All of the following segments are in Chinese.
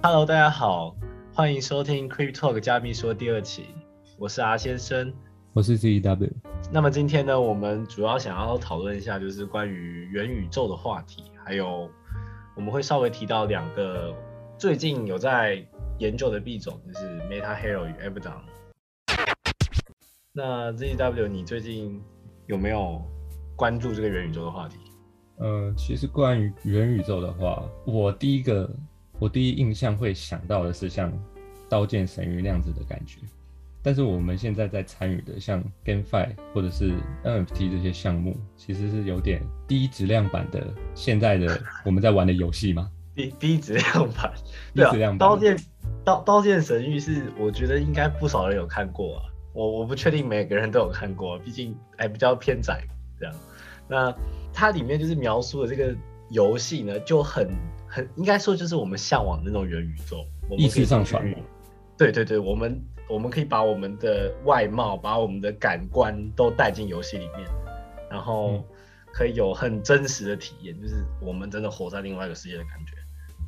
Hello，大家好，欢迎收听 Crypto Talk 加密说第二期，我是 R 先生，我是 ZW。那么今天呢，我们主要想要讨论一下，就是关于元宇宙的话题，还有我们会稍微提到两个最近有在研究的币种，就是 Meta Hero 与 Abaddon。那 ZW，你最近有没有关注这个元宇宙的话题？呃，其实关于元宇宙的话，我第一个我第一印象会想到的是像《刀剑神域》那样子的感觉。但是我们现在在参与的像 GameFi 或者是 NFT 这些项目，其实是有点低质量版的现在的 我们在玩的游戏吗？低低质量版，对啊，刀剑刀刀剑神域是我觉得应该不少人有看过啊。我我不确定每个人都有看过，毕竟还比较偏窄这样。那它里面就是描述的这个游戏呢，就很很应该说就是我们向往的那种元宇宙，意识上传。对对对，我们我们可以把我们的外貌、把我们的感官都带进游戏里面，然后可以有很真实的体验，就是我们真的活在另外一个世界的感觉。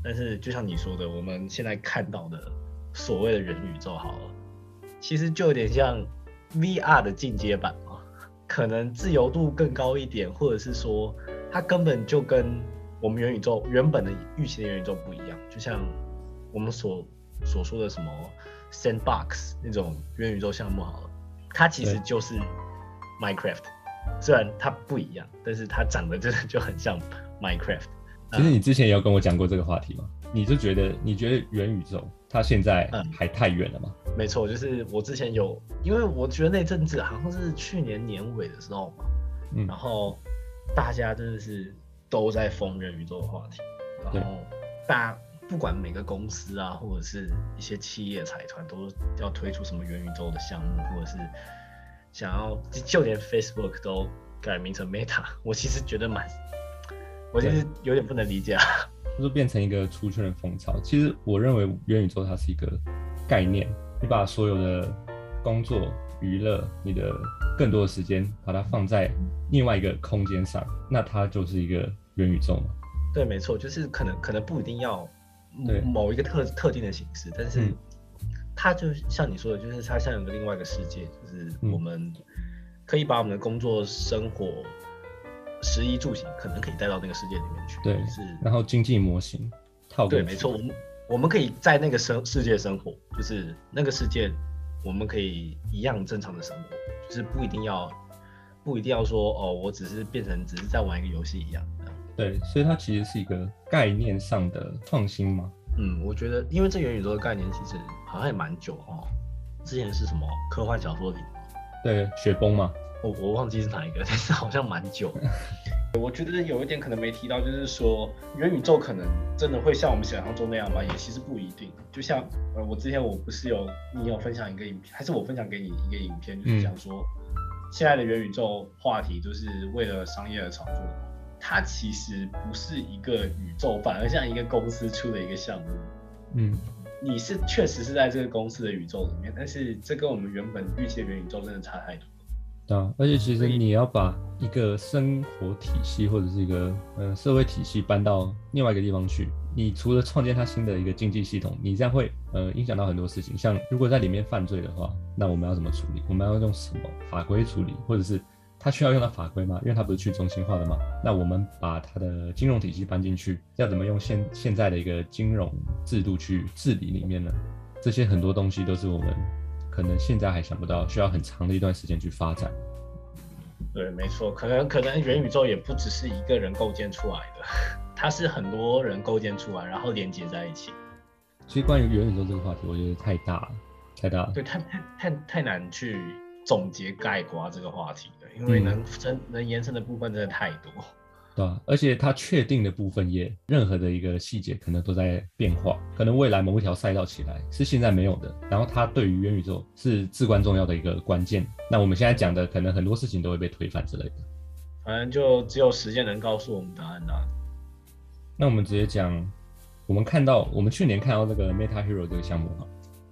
但是就像你说的，我们现在看到的所谓的元宇宙，好了，其实就有点像 VR 的进阶版嘛，可能自由度更高一点，或者是说它根本就跟我们元宇宙原本的预期的元宇宙不一样，就像我们所。所说的什么 Sandbox 那种元宇宙项目好了，它其实就是 Minecraft，虽然它不一样，但是它长得真的就很像 Minecraft。其实你之前也有跟我讲过这个话题吗？你就觉得你觉得元宇宙它现在还太远了吗？没错，就是我之前有，因为我觉得那阵子好像是去年年尾的时候嘛，嗯，然后大家真的是都在疯元宇宙的话题，然后大家。不管每个公司啊，或者是一些企业财团，都要推出什么元宇宙的项目，或者是想要就连 Facebook 都改名成 Meta，我其实觉得蛮，我其实有点不能理解啊。就是变成一个出圈的风潮。其实我认为元宇宙它是一个概念，你把所有的工作、娱乐、你的更多的时间，把它放在另外一个空间上，那它就是一个元宇宙嘛。对，没错，就是可能可能不一定要。某一个特特定的形式，但是它就像你说的，就是它像有个另外一个世界，就是我们可以把我们的工作、生活、食衣住行，可能可以带到那个世界里面去。对，是。然后经济模型套对，没错，我们我们可以在那个生世界生活，就是那个世界，我们可以一样正常的生活，就是不一定要不一定要说哦，我只是变成只是在玩一个游戏一样。对，所以它其实是一个概念上的创新嘛。嗯，我觉得，因为这元宇宙的概念其实好像也蛮久哦。之前是什么科幻小说里？对，雪崩嘛。我我忘记是哪一个，但是好像蛮久。我觉得有一点可能没提到，就是说元宇宙可能真的会像我们想象中那样吗？也其实不一定。就像呃，我之前我不是有你有分享一个影片，还是我分享给你一个影片，就是讲说现在的元宇宙话题就是为了商业而炒作的。它其实不是一个宇宙，反而像一个公司出的一个项目。嗯，你是确实是在这个公司的宇宙里面，但是这跟我们原本预期的元宇宙真的差太多。对啊，而且其实你要把一个生活体系或者是一个呃社会体系搬到另外一个地方去，你除了创建它新的一个经济系统，你这样会呃影响到很多事情。像如果在里面犯罪的话，那我们要怎么处理？我们要用什么法规处理，或者是？它需要用到法规吗？因为它不是去中心化的嘛。那我们把它的金融体系搬进去，要怎么用现现在的一个金融制度去治理里面呢？这些很多东西都是我们可能现在还想不到，需要很长的一段时间去发展。对，没错，可能可能元宇宙也不只是一个人构建出来的，它是很多人构建出来，然后连接在一起。其实关于元宇宙这个话题，我觉得太大了，太大了。对，太太太太难去总结概括这个话题。因为能伸能延伸的部分真的太多，对吧？而且它确定的部分也任何的一个细节可能都在变化，可能未来某一条赛道起来是现在没有的，然后它对于元宇宙是至关重要的一个关键。那我们现在讲的可能很多事情都会被推翻之类的，反正就只有时间能告诉我们答案啦。那我们直接讲，我们看到我们去年看到这个 Meta Hero 这个项目哈，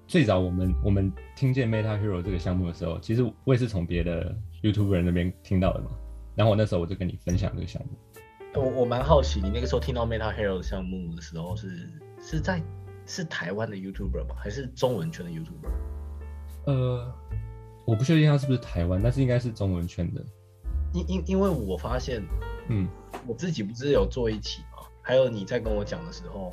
最早我们我们听见 Meta Hero 这个项目的时候，其实我也是从别的。YouTube 人那边听到的嘛，然后我那时候我就跟你分享这个项目。我我蛮好奇，你那个时候听到 Meta Hero 项目的时候是是在是台湾的 YouTuber 吗？还是中文圈的 YouTuber？呃，我不确定他是不是台湾，但是应该是中文圈的。因因因为我发现，嗯，我自己不是有做一期吗？还有你在跟我讲的时候，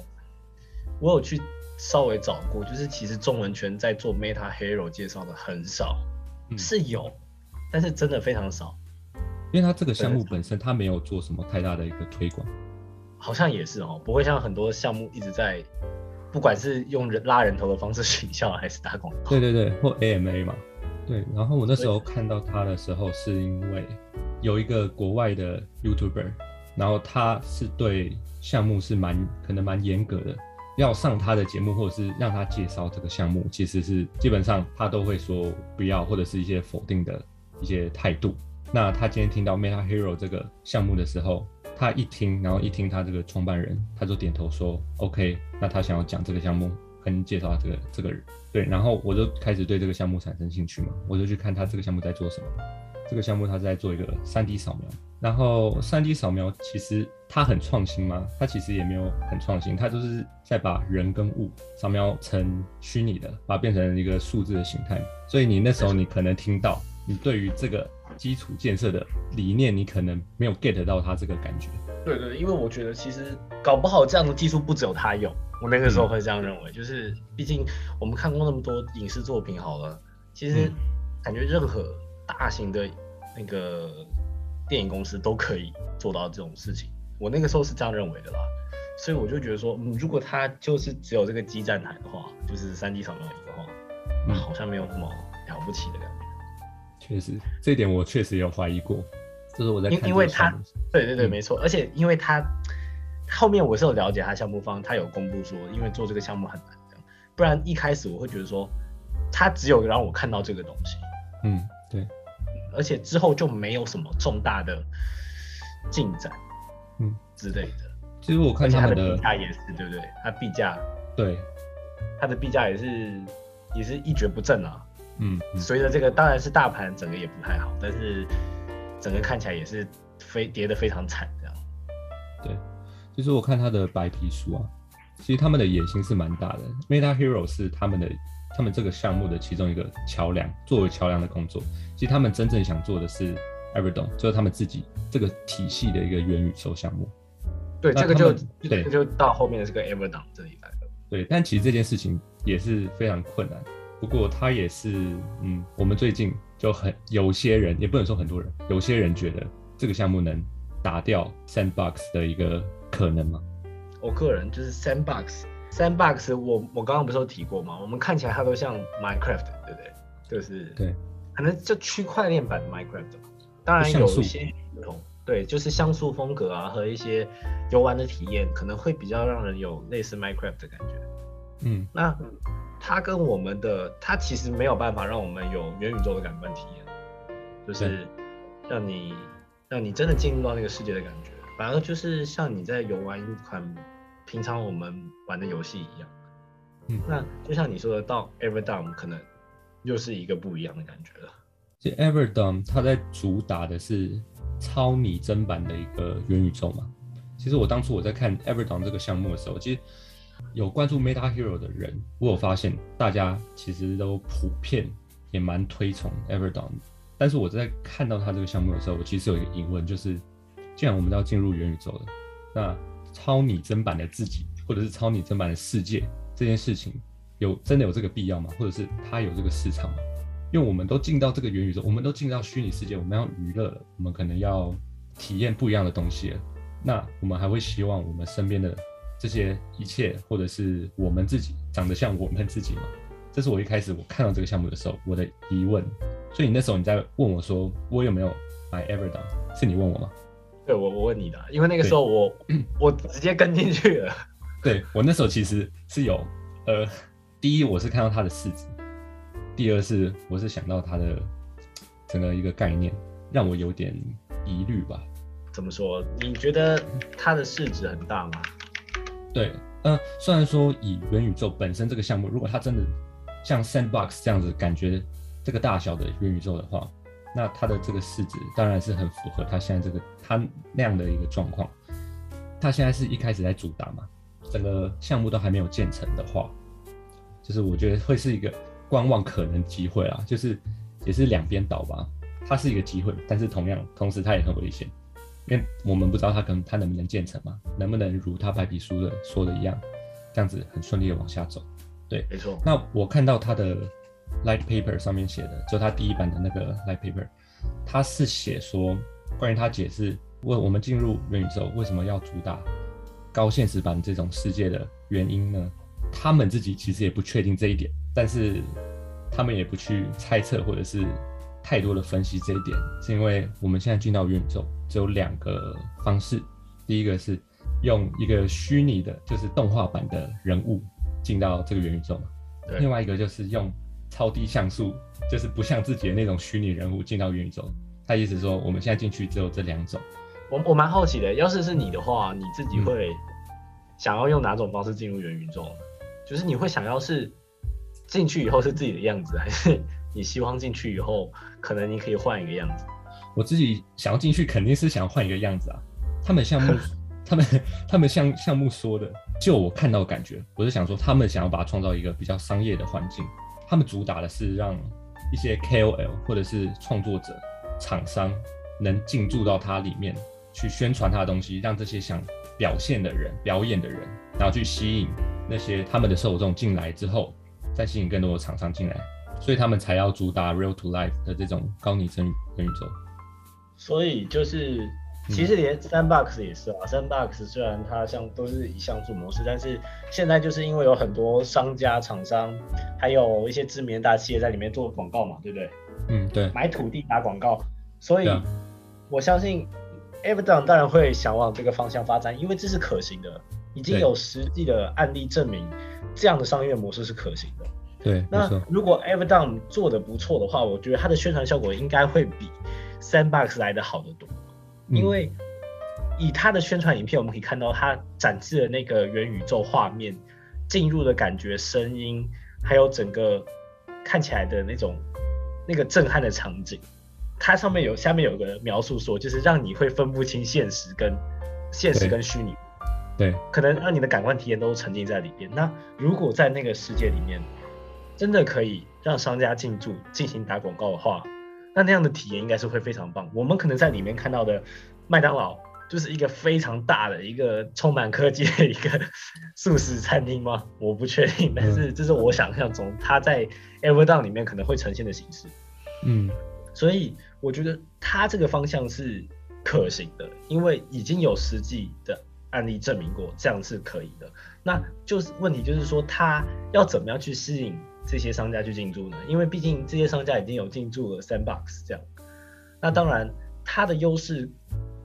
我有去稍微找过，就是其实中文圈在做 Meta Hero 介绍的很少，嗯是有，但是真的非常少。因为他这个项目本身他没有做什么太大的一个推广。好像也是哦，不会像很多项目一直在，不管是用人拉人头的方式取笑，还是打广告。对对对，或 AMA 嘛。对，然后我那时候看到他的时候，是因为有一个国外的 YouTuber，然后他是对项目是蛮可能蛮严格的，要上他的节目或者是让他介绍这个项目，其实是基本上他都会说不要，或者是一些否定的一些态度。那他今天听到 Meta Hero 这个项目的时候，他一听，然后一听他这个创办人，他就点头说 OK，那他想要讲这个项目，跟介绍他这个这个人。对，然后我就开始对这个项目产生兴趣嘛，我就去看他这个项目在做什么。这个项目他是在做一个 3D 扫描，然后 3D 扫描其实它很创新吗？它其实也没有很创新，它就是在把人跟物扫描成虚拟的，把它变成一个数字的形态。所以你那时候你可能听到，你对于这个基础建设的理念，你可能没有 get 到它这个感觉。对对，因为我觉得其实搞不好这样的技术不只有他有，我那个时候会这样认为，就是毕竟我们看过那么多影视作品，好了，其实感觉任何大型的那个电影公司都可以做到这种事情，我那个时候是这样认为的啦，所以我就觉得说，嗯，如果他就是只有这个基站台的话，就是三 D 扫描仪的话，那好像没有什么了不起的感觉。确实，这一点我确实有怀疑过，就是我在看因因为他对对对，嗯没错，而且因为他后面我是有了解他项目方，他有公布说，因为做这个项目很难这样，不然一开始我会觉得说，他只有让我看到这个东西，嗯，对，而且之后就没有什么重大的进展，嗯之类的。其实我看他的币价也是，对不对？他币价，对，他的币价也是也是一蹶不振啊。嗯嗯随着这个，当然是大盘整个也不太好，但是整个看起来也是非跌得非常惨这样。对，就是我看他的白皮书啊，其实他们的野心是蛮大的。Meta Hero 是他们的他们这个项目的其中一个桥梁，作为桥梁的工作。其实他们真正想做的是 Everdome，就是他们自己这个体系的一个元宇宙项目。对，这个就对这就到后面的这个 Everdown 这里来了。对，但其实这件事情也是非常困难。不过他也是，嗯，我们最近就很有些人，也不能说很多人，有些人觉得这个项目能打掉 Sandbox 的一个可能吗？我个人就是 Sandbox，Sandbox 我我刚刚不是有提过吗？我们看起来它都像 Minecraft，对不对？就是对，可能就区块链版的 Minecraft 吧。当然有一些不同，对，就是像素风格啊和一些游玩的体验，可能会比较让人有类似 Minecraft 的感觉。嗯，那它跟我们的，它其实没有办法让我们有元宇宙的感官体验，就是让你让你真的进入到那个世界的感觉，反而就是像你在游玩一款平常我们玩的游戏一样。嗯那就像你说的，到 Everdown 可能又是一个不一样的感觉了。其实 Everdome 它在主打的是超拟真版的一个元宇宙嘛。其实我当初我在看 Everdome 这个项目的时候，其实有关注 Meta Hero 的人，我有发现大家其实都普遍也蛮推崇 Everdome。但是我在看到他这个项目的时候，我其实有一个疑问，就是既然我们都要进入元宇宙了，那超拟真版的自己，或者是超拟真版的世界这件事情，有真的有这个必要吗？或者是它有这个市场吗？因为我们都进到这个元宇宙，我们都进到虚拟世界，我们要娱乐了，我们可能要体验不一样的东西了。那我们还会希望我们身边的这些一切，或者是我们自己长得像我们自己吗？这是我一开始我看到这个项目的时候我的疑问。所以你那时候你在问我说我有没有买 Everdome，是你问我吗？对我我问你的，因为那个时候我我直接跟进去了。对我那时候其实是有，呃，第一我是看到它的市值，第二是我是想到它的整个一个概念，让我有点疑虑吧。怎么说？你觉得它的市值很大吗？对，呃，虽然说以元宇宙本身这个项目，如果它真的像 Sandbox 这样子感觉这个大小的元宇宙的话，那它的这个市值当然是很符合它现在这个它那样的一个状况。它现在是一开始在主打嘛，整个项目都还没有建成的话，就是我觉得会是一个观望可能机会啦，就是也是两边倒吧，它是一个机会，但是同样同时它也很危险，因为我们不知道它可能它能不能建成嘛，能不能如他白皮书的说的一样，这样子很顺利的往下走。对，没错。那我看到他的 light paper 上面写的，就他第一版的那个 light paper，他是写说关于他解释问我们进入元宇宙为什么要主打高现实版这种世界的原因呢？他们自己其实也不确定这一点，但是他们也不去猜测或者是太多的分析这一点，是因为我们现在进到元宇宙只有两个方式，第一个是用一个虚拟的，就是动画版的人物。进到这个元宇宙嘛，另外一个就是用超低像素，就是不像自己的那种虚拟人物进到元宇宙。他意思说，我们现在进去只有这两种。我我蛮好奇的，要是是你的话，你自己会想要用哪种方式进入元宇宙呢？就是你会想要是进去以后是自己的样子，还是你希望进去以后可能你可以换一个样子？我自己想要进去，肯定是想要换一个样子啊。他们项目，他们他们项项目说的。就我看到的感觉，我是想说，他们想要把它创造一个比较商业的环境。他们主打的是让一些 KOL 或者是创作者、厂商能进驻到它里面去宣传它的东西，让这些想表现的人、表演的人，然后去吸引那些他们的受众进来之后，再吸引更多的厂商进来，所以他们才要主打 Real to Life 的这种高拟真元宇宙。所以就是。其实连 Sandbox 也是啊，Sandbox 虽然它像都是以像素模式，但是现在就是因为有很多商家、厂商，还有一些知名大企业在里面做广告嘛，对不对？嗯，对。买土地打广告，所以我相信 Everton 当然会想往这个方向发展，因为这是可行的，已经有实际的案例证明这样的商业模式是可行的。对。那如果 Everton 做的不错的话，我觉得它的宣传效果应该会比 Sandbox 来的好得多。因为以它的宣传影片，我们可以看到它展示的那个元宇宙画面，进入的感觉、声音，还有整个看起来的那种那个震撼的场景。它上面有下面有个描述说，就是让你会分不清现实跟现实跟虚拟，对，可能让你的感官体验都沉浸在里边。那如果在那个世界里面，真的可以让商家进驻进行打广告的话。那那样的体验应该是会非常棒。我们可能在里面看到的麦当劳就是一个非常大的一个充满科技的一个素食餐厅吗？我不确定，但是这是我想象中它在 Everdown 里面可能会呈现的形式。嗯，所以我觉得它这个方向是可行的，因为已经有实际的案例证明过这样是可以的。那就是问题就是说，它要怎么样去适应？这些商家去进驻呢？因为毕竟这些商家已经有进驻了 Sandbox 这样，那当然它的优势，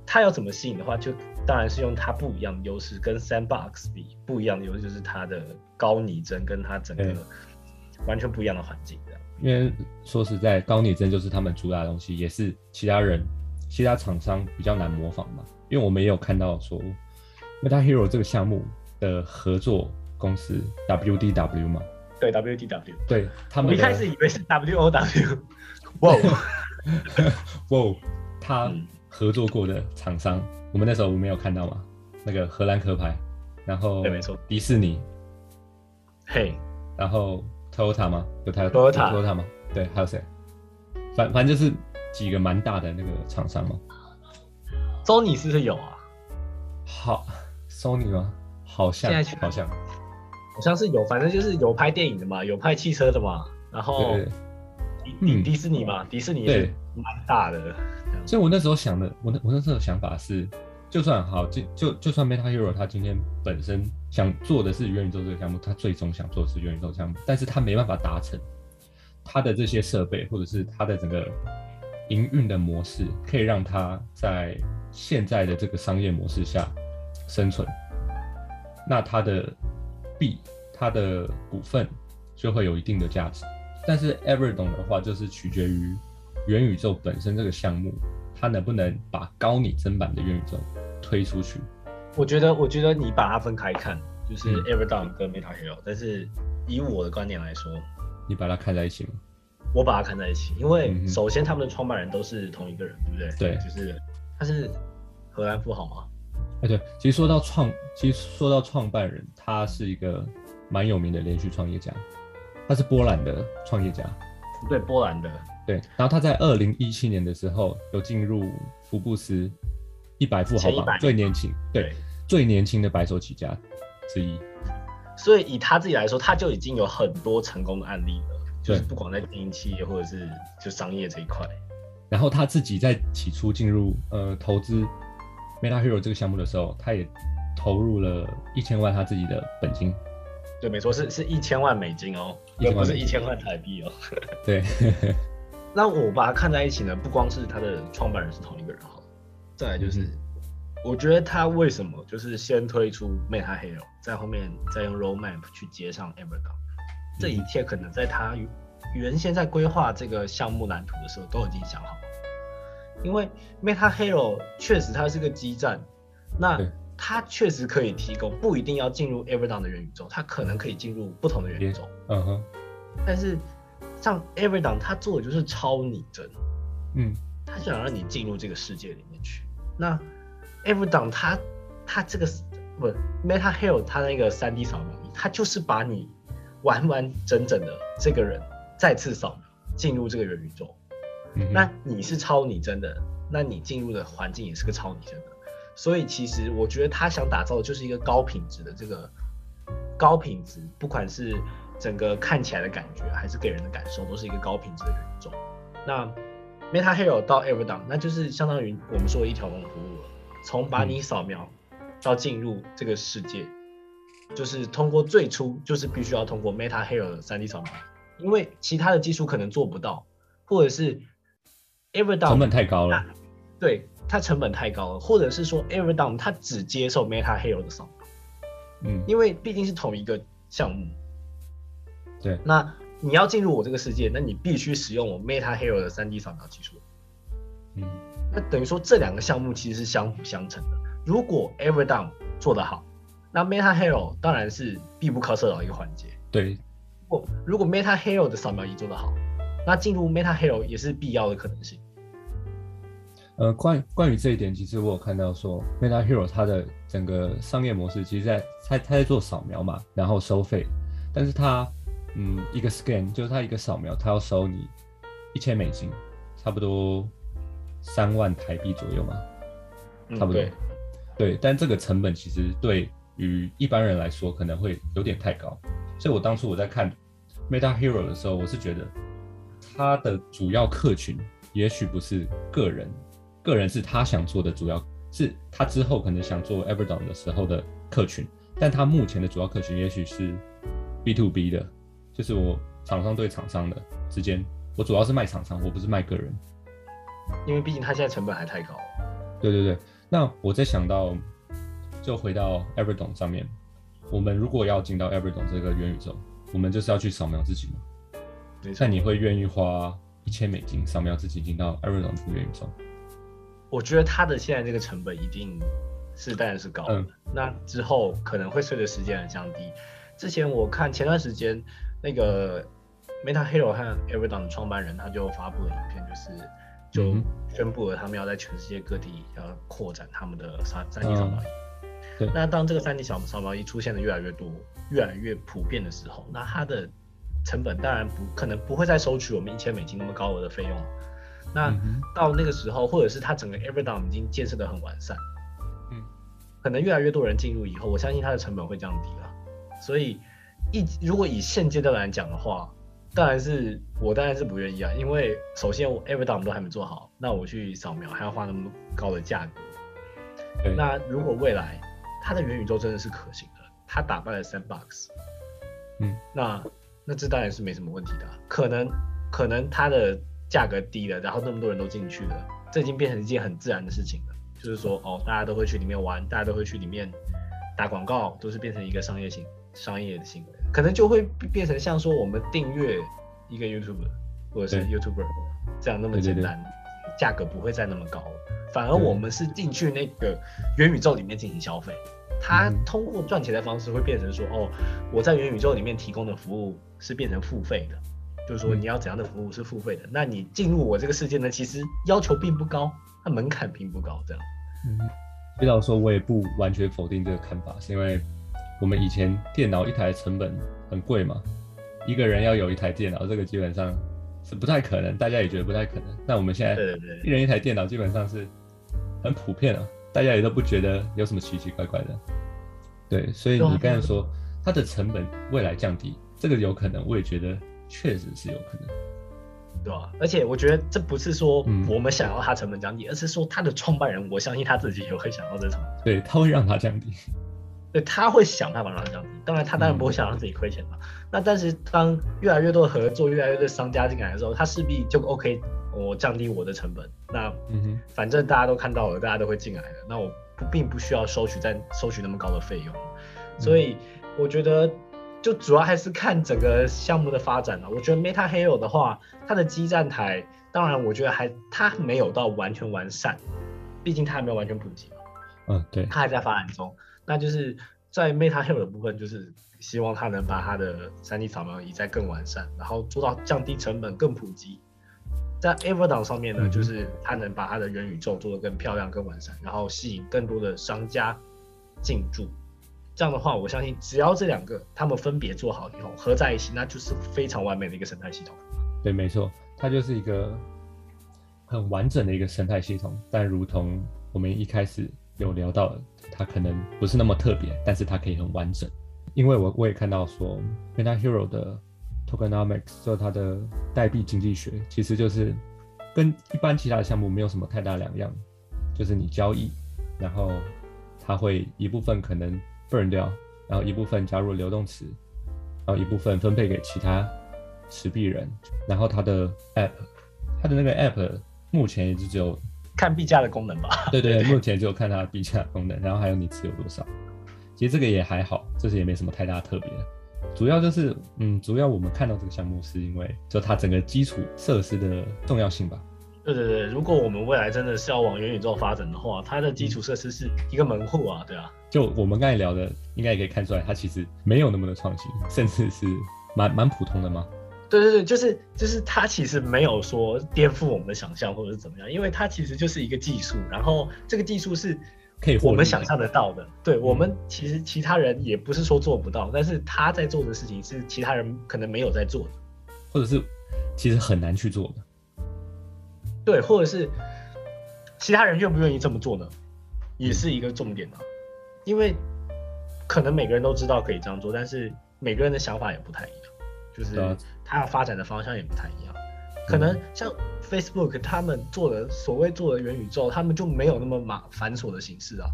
它要怎么吸引的话，就当然是用它不一样的优势，跟 Sandbox 比不一样的优势就是它的高拟真，跟它整个完全不一样的环境这样。因为说实在，高拟真就是他们主打的东西，也是其他人、其他厂商比较难模仿嘛。因为我们也有看到说，Meta Hero 这个项目的合作公司 WDW 嘛。对 WTW，对他们一开始以为是 WOW，哇，哇，他合作过的厂商，我们那时候没有看到嘛？那个荷兰壳牌，然后对，没错，迪士尼，嘿，然后 Toyota 吗？有 Toyota，Toyota 吗？对，还有谁？反反正就是几个蛮大的那个厂商嘛。Sony 是不是有啊？好，Sony 吗？好像，好像。好像是有，反正就是有拍电影的嘛，有拍汽车的嘛，然后迪迪士尼嘛，迪士尼是蛮大的。所以，我那时候想的，我那我那时候想法是，就算好，就就就算 Meta Hero 他今天本身想做的是元宇宙这个项目，他最终想做的是元宇宙项目，但是他没办法达成，他的这些设备或者是他的整个营运的模式，可以让他在现在的这个商业模式下生存，那他的。币它的股份就会有一定的价值，但是 Everdon 的话就是取决于元宇宙本身这个项目，它能不能把高拟真版的元宇宙推出去。我觉得，我觉得你把它分开看，就是 Everdon 跟 Meta Hero，但是以我的观点来说，你把它看在一起吗？我把它看在一起，因为首先他们的创办人都是同一个人，对不对？对，就是他是荷兰富豪吗？哎，对，其实说到创，其实说到创办人，他是一个蛮有名的连续创业家，他是波兰的创业家，对，波兰的，对。然后他在二零一七年的时候有进入福布斯一百富豪榜最年轻，对，最年轻的白手起家之一。所以以他自己来说，他就已经有很多成功的案例了，就是不管在经营企业或者是就商业这一块。然后他自己在起初进入呃投资。Meta Hero 这个项目的时候，他也投入了一千万他自己的本金。对，没错，是是一千万美金哦，也不是一千万台币哦。对。那我把它看在一起呢，不光是他的创办人是同一个人哈，再来就是，我觉得他为什么就是先推出 Meta Hero，在后面再用 Roadmap 去接上 Evergreen，这一切可能在他原先在规划这个项目蓝图的时候都已经想好。因为 Meta Hero 确实它是个基站，那它确实可以提供，不一定要进入 Everyday 的元宇宙，它可能可以进入不同的元宇宙。嗯哼。但是像 Everyday 它做的就是超拟真，嗯，它想让你进入这个世界里面去。那 Everyday 它它这个不 Meta Hero 它那个 3D 扫描仪，它就是把你完完整整的这个人再次扫描进入这个元宇宙。那你是超拟真的，那你进入的环境也是个超拟真的，所以其实我觉得他想打造的就是一个高品质的这个高品质，不管是整个看起来的感觉，还是给人的感受，都是一个高品质的人种。那 Meta Hero 到 Everdown，那就是相当于我们说的一条龙服务了，从把你扫描到进入这个世界，就是通过最初就是必须要通过 Meta Hero 的 3D 扫描，因为其他的技术可能做不到，或者是。Everdown 成本太高了，对它成本太高了，或者是说 Everdown 它只接受 Meta Hero 的扫描，嗯，因为毕竟是同一个项目，对，那你要进入我这个世界，那你必须使用我 Meta Hero 的 3D 扫描技术，嗯，那等于说这两个项目其实是相辅相成的。如果 Everdown 做得好，那 Meta Hero 当然是必不可少的一个环节，对，不，如果 Meta Hero 的扫描仪做得好。那进入 Meta Hero 也是必要的可能性。呃，关关于这一点，其实我有看到说，Meta Hero 它的整个商业模式，其实在它它在做扫描嘛，然后收费，但是它嗯一个 scan 就是它一个扫描，它要收你一千美金，差不多三万台币左右嘛，差不多。对，但这个成本其实对于一般人来说可能会有点太高，所以我当初我在看 Meta Hero 的时候，我是觉得。他的主要客群也许不是个人，个人是他想做的主要是他之后可能想做 Everdown 的时候的客群，但他目前的主要客群也许是 B to B 的，就是我厂商对厂商的之间，我主要是卖厂商，我不是卖个人，因为毕竟他现在成本还太高。对对对，那我在想到，就回到 Everdown 上面，我们如果要进到 Everdown 这个元宇宙，我们就是要去扫描自己嘛。那你会愿意花一千美金扫描自己进到 Evernote 的元宇宙？我觉得它的现在这个成本一定是当然是高的。那之后可能会随着时间而降低。之前我看前段时间那个 Meta Hero 和 Evernote 的创办人他就发布了影片，就是就宣布了他们要在全世界各地要扩展他们的三三 D 扫描仪。那当这个三 D 扫扫描仪出现的越来越多、越来越普遍的时候，那它的成本当然不可能不会再收取我们一千美金那么高额的费用，那到那个时候，或者是它整个 Everdown 已经建设的很完善，嗯，可能越来越多人进入以后，我相信它的成本会降低了。所以一如果以现阶段来讲的话，当然是我当然是不愿意啊，因为首先我 Everdown 都还没做好，那我去扫描还要花那么高的价格。那如果未来它的元宇宙真的是可行的，它打败了 Sandbox，嗯，那。那这当然是没什么问题的，可能可能它的价格低了，然后那么多人都进去了，这已经变成一件很自然的事情了。就是说，哦，大家都会去里面玩，大家都会去里面打广告，都是变成一个商业性商业的行为，可能就会变成像说我们订阅一个 YouTube 或者是 YouTuber 这样那么简单，价格不会再那么高了，反而我们是进去那个元宇宙里面进行消费，它通过赚钱的方式会变成说，哦，我在元宇宙里面提供的服务。是变成付费的，就是说你要怎样的服务是付费的，那你进入我这个世界呢，其实要求并不高，它门槛并不高，这样。嗯，比较说，我也不完全否定这个看法，是因为我们以前电脑一台成本很贵嘛，一个人要有一台电脑，这个基本上是不太可能，大家也觉得不太可能。那我们现在一人一台电脑基本上是很普遍了，大家也都不觉得有什么奇奇怪怪的。对，所以你刚才说它的成本未来降低，这个有可能，我也觉得确实是有可能。对吧？而且我觉得这不是说嗯我们想要它成本降低，而是说它的创办人，我相信他自己也会想要这成本，对，他会让它降低。对，他会想办法让它降低。当然，他当然不会想让自己亏钱嘛。那但是当越来越多的合作，越来越多的商家进来的时候，他势必就 OK，我降低我的成本。那嗯哼，反正大家都看到了，大家都会进来的，那我不并不需要收取再收取那么高的费用，所以我觉得就主要还是看整个项目的发展了。我觉得 Meta Hero 的话，它的基站台，当然我觉得还它没有到完全完善，毕竟它还没有完全普及嘛，嗯，对，它还在发展中。那就是在 Meta Hero 的部分，就是希望它能把它的 3D 扫描仪再更完善，然后做到降低成本、更普及。在 Everdown 上面呢，嗯就是它能把它的元宇宙做得更漂亮、更完善，然后吸引更多的商家进驻。这样的话，我相信只要这两个他们分别做好以后合在一起，那就是非常完美的一个生态系统。对，没错，它就是一个很完整的一个生态系统。但如同我们一开始有聊到的，它可能不是那么特别，但是它可以很完整。因为我我也看到说，Meta Hero 的 Tokenomics 就是它的代币经济学，其实就是跟一般其他的项目没有什么太大两样，就是你交易，然后它会一部分可能 burn 掉，然后一部分加入流动池，然后一部分分配给其他持币人，然后它的 app，它的那个 app 目前也就只有，看币价的功能吧。对对对，目前就看它的币价功能，然后还有你持有多少。其实这个也还好，这是也没什么太大特别的。主要就是，嗯，主要我们看到这个项目是因为就它整个基础设施的重要性吧。对对对，如果我们未来真的是要往元宇宙发展的话，它的基础设施是一个门户啊，对啊。就我们刚才聊的，应该也可以看出来，它其实没有那么的创新，甚至是蛮蛮普通的嘛。对对对，就是就是它其实没有说颠覆我们的想象或者是怎么样，因为它其实就是一个技术，然后这个技术是可以我们想象得到的。对我们其实其他人也不是说做不到，但是他在做的事情是其他人可能没有在做的。或者是其实很难去做的。对，或者是其他人愿不愿意这么做呢，也是一个重点啊。因为可能每个人都知道可以这样做，但是每个人的想法也不太一样，就是他要发展的方向也不太一样。可能像 Facebook 他们做的所谓做的元宇宙，他们就没有那么麻繁琐的形式啊。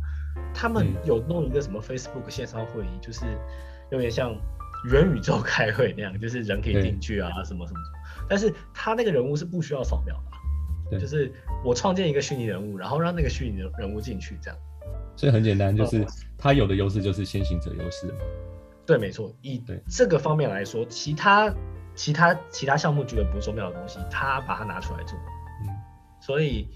他们嗯有弄一个什么 Facebook 线上会议，就是有点像元宇宙开会那样，就是人可以对进去啊，什么什么。但是他那个人物是不需要扫描的啊、就是我创建一个虚拟人物，然后让那个虚拟人物进去，这样。所以很简单，哦就是他有的优势就是先行者优势。对，没错。以对这个方面来说，其他其他其他项目觉得不重要的东西，他把它拿出来做。嗯，所以，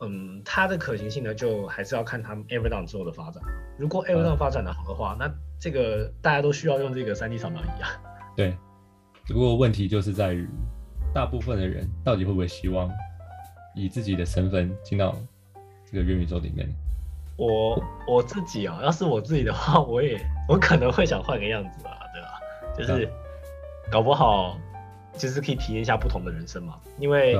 嗯，它的可行性呢，就还是要看他们 Everdown 之后的发展。如果嗯 Everdown 发展的好的话，那这个大家都需要用这个 3D 扫描仪啊。对。只不过问题就是在于，大部分的人到底会不会希望以自己的身份进到这个元宇宙里面？我我自己啊，要是我自己的话，我也我可能会想换个样子啊，对吧？就是搞不好就是可以体验一下不同的人生嘛，因为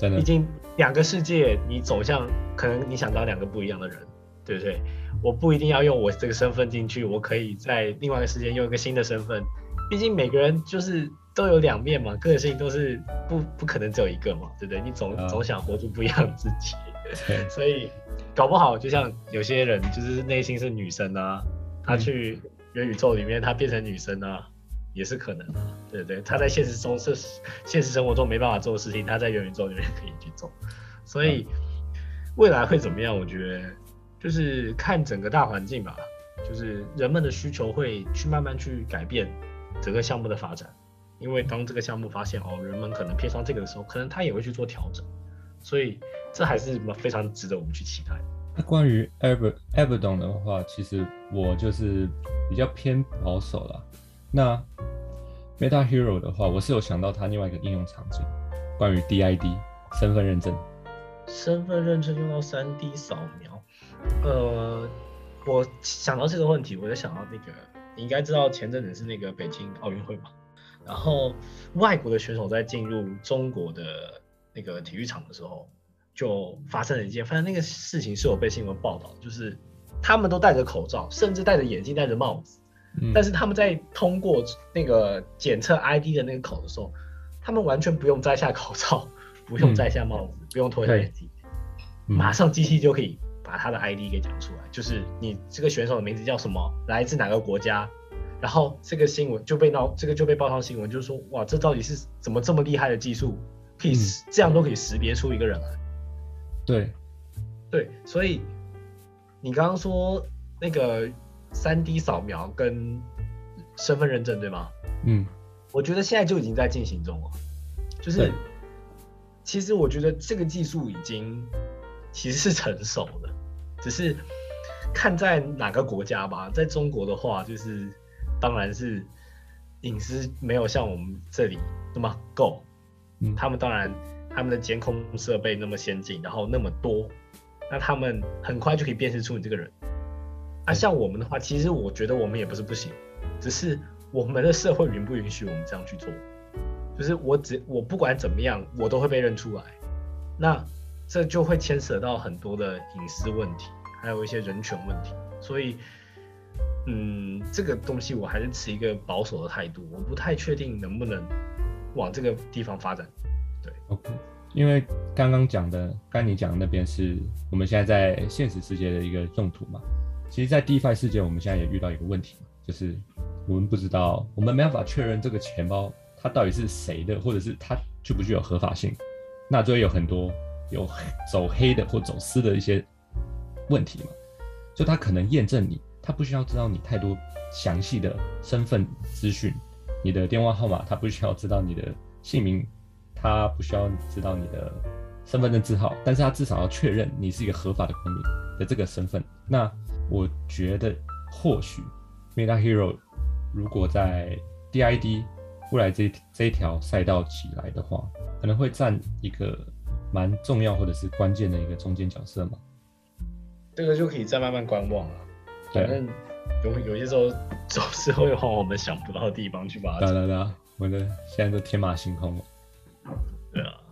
毕，竟两个世界你走向，可能你想当两个不一样的人，对不对？我不一定要用我这个身份进去，我可以在另外一个世界用一个新的身份。毕竟每个人就是都有两面嘛，个性都是不不可能只有一个嘛，对不对？你总、啊总想活出不一样的自己。所以搞不好就像有些人就是内心是女生啊，她嗯去元宇宙里面他变成女生啊，也是可能啊，对不对？他在现实中是现实生活中没办法做的事情，他在元宇宙里面可以去做。所以未来会怎么样？我觉得就是看整个大环境吧，就是人们的需求会去慢慢去改变整个项目的发展。因为当这个项目发现哦，人们可能偏向这个的时候，可能他也会去做调整。所以这还是非常值得我们去期待。那关于 Ever Everdon 的话，其实我就是比较偏保守啦。那 Meta Hero 的话，我是有想到它另外一个应用场景，关于 DID 身份认证。身份认证用到三 D 扫描，呃，我想到这个问题，我就想到那个，你应该知道前阵子是那个北京奥运会嘛，然后外国的选手在进入中国的那个体育场的时候，就发生了一件，反正那个事情是有被新闻报道，就是他们都戴着口罩，甚至戴着眼镜、戴着帽子，但是他们在通过那个检测 ID 的那个口的时候，他们完全不用摘下口罩，不用摘下帽子，不用脱下眼镜，马上机器就可以。把他的 ID 给讲出来，就是你这个选手的名字叫什么，来自哪个国家，然后这个新闻就被闹，这个就被报上新闻，就是说，哇，这到底是怎么这么厉害的技术，可以这样都可以识别出一个人来？对，对，所以你刚刚说那个三 D 扫描跟身份认证，对吗？嗯，我觉得现在就已经在进行中了，就是其实我觉得这个技术已经其实是成熟的。只是看在哪个国家吧，在中国的话，就是当然是隐私没有像我们这里那么够。嗯，他们当然他们的监控设备那么先进，然后那么多，那他们很快就可以辨识出你这个人。啊，像我们的话，其实我觉得我们也不是不行，只是我们的社会允不允许我们这样去做？就是我只我不管怎么样，我都会被认出来。那。这就会牵扯到很多的隐私问题，还有一些人权问题，所以，嗯，这个东西我还是持一个保守的态度，我不太确定能不能往这个地方发展。，OK，因为刚刚讲的，刚你讲的那边是我们现在在现实世界的一个用途嘛，其实，在 DeFi 世界，我们现在也遇到一个问题，就是我们不知道，我们没办法确认这个钱包它到底是谁的，或者是它具不具有合法性，那就会有很多。有走黑的或走私的一些问题嘛？就他可能验证你，他不需要知道你太多详细的身份资讯，你的电话号码，他不需要知道你的姓名，他不需要知道你的身份证字号，但是他至少要确认你是一个合法的公民的这个身份。那我觉得或许 Meta Hero 如果在 DID 未来这这一条赛道起来的话，可能会占一个。蛮重要或者是关键的一个中间角色嘛，这个就可以再慢慢观望了。反正有有些时候总是会往我们想不到的地方去吧。对对对，我的现在都天马行空了。Yeah.